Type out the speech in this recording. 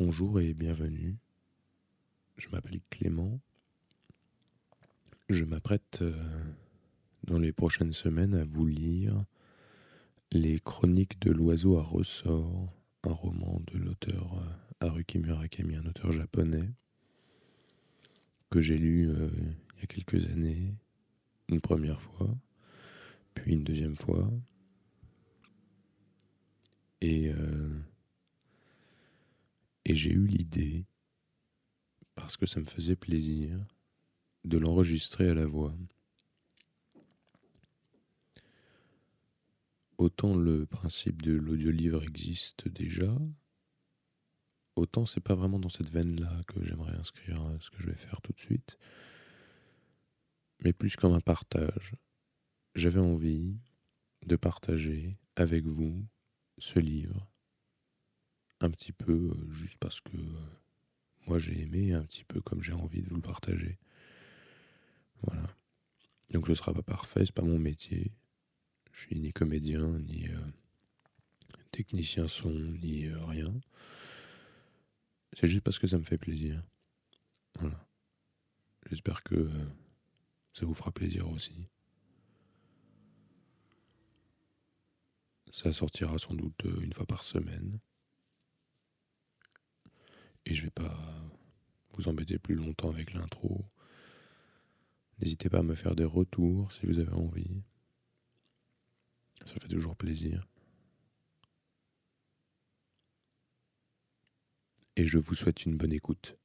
Bonjour et bienvenue. Je m'appelle Clément. Je m'apprête euh, dans les prochaines semaines à vous lire Les Chroniques de l'oiseau à ressort, un roman de l'auteur euh, Haruki Murakami, un auteur japonais que j'ai lu euh, il y a quelques années, une première fois, puis une deuxième fois. Et et j'ai eu l'idée, parce que ça me faisait plaisir, de l'enregistrer à la voix. Autant le principe de l'audiolivre existe déjà, autant c'est pas vraiment dans cette veine-là que j'aimerais inscrire ce que je vais faire tout de suite, mais plus comme un partage. J'avais envie de partager avec vous ce livre un petit peu euh, juste parce que euh, moi j'ai aimé, un petit peu comme j'ai envie de vous le partager. Voilà. Donc ce sera pas parfait, c'est pas mon métier. Je suis ni comédien, ni euh, technicien son, ni rien. C'est juste parce que ça me fait plaisir. Voilà. J'espère que ça vous fera plaisir aussi. Ça sortira sans doute une fois par semaine. Et je vais pas vous embêter plus longtemps avec l'intro. N'hésitez pas à me faire des retours si vous avez envie. Ça fait toujours plaisir. Et je vous souhaite une bonne écoute.